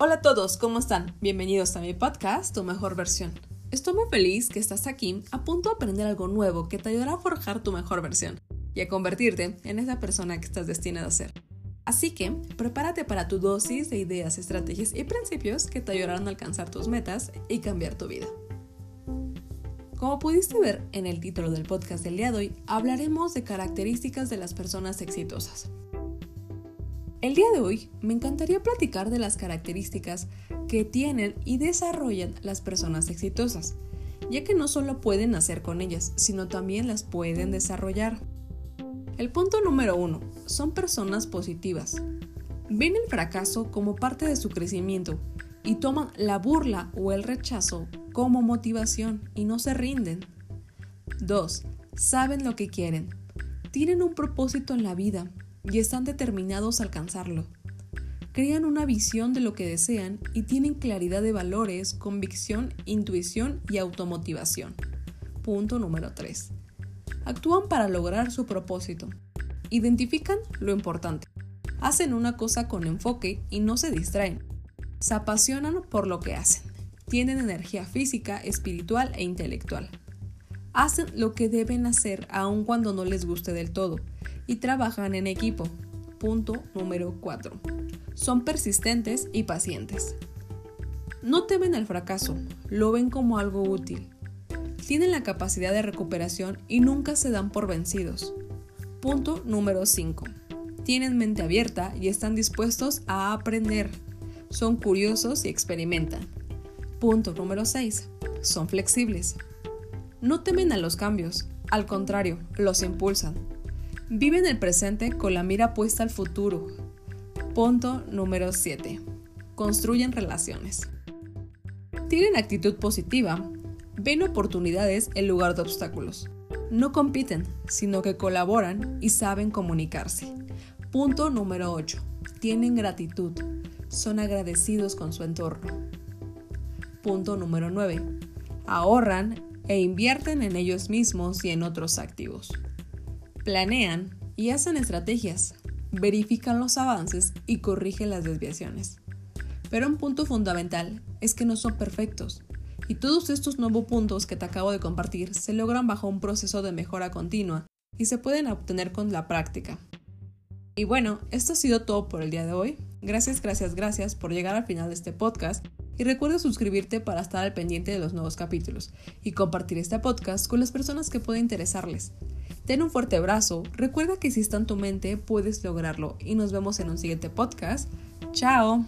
Hola a todos, ¿cómo están? Bienvenidos a mi podcast, Tu Mejor Versión. Estoy muy feliz que estás aquí a punto de aprender algo nuevo que te ayudará a forjar tu mejor versión y a convertirte en esa persona que estás destinada a ser. Así que prepárate para tu dosis de ideas, estrategias y principios que te ayudarán a alcanzar tus metas y cambiar tu vida. Como pudiste ver en el título del podcast del día de hoy, hablaremos de características de las personas exitosas. El día de hoy me encantaría platicar de las características que tienen y desarrollan las personas exitosas, ya que no solo pueden nacer con ellas, sino también las pueden desarrollar. El punto número uno, son personas positivas. Ven el fracaso como parte de su crecimiento y toman la burla o el rechazo como motivación y no se rinden. 2. Saben lo que quieren. Tienen un propósito en la vida y están determinados a alcanzarlo. Crean una visión de lo que desean y tienen claridad de valores, convicción, intuición y automotivación. Punto número 3. Actúan para lograr su propósito. Identifican lo importante. Hacen una cosa con enfoque y no se distraen. Se apasionan por lo que hacen. Tienen energía física, espiritual e intelectual. Hacen lo que deben hacer aun cuando no les guste del todo y trabajan en equipo. Punto número 4. Son persistentes y pacientes. No temen el fracaso, lo ven como algo útil. Tienen la capacidad de recuperación y nunca se dan por vencidos. Punto número 5. Tienen mente abierta y están dispuestos a aprender. Son curiosos y experimentan. Punto número 6. Son flexibles. No temen a los cambios, al contrario, los impulsan. Viven el presente con la mira puesta al futuro. Punto número 7. Construyen relaciones. Tienen actitud positiva. Ven oportunidades en lugar de obstáculos. No compiten, sino que colaboran y saben comunicarse. Punto número 8. Tienen gratitud. Son agradecidos con su entorno. Punto número 9. Ahorran e invierten en ellos mismos y en otros activos planean y hacen estrategias, verifican los avances y corrigen las desviaciones. Pero un punto fundamental es que no son perfectos, y todos estos nuevos puntos que te acabo de compartir se logran bajo un proceso de mejora continua y se pueden obtener con la práctica. Y bueno, esto ha sido todo por el día de hoy. Gracias, gracias, gracias por llegar al final de este podcast y recuerda suscribirte para estar al pendiente de los nuevos capítulos y compartir este podcast con las personas que pueda interesarles. Ten un fuerte abrazo, recuerda que si está en tu mente puedes lograrlo y nos vemos en un siguiente podcast. ¡Chao!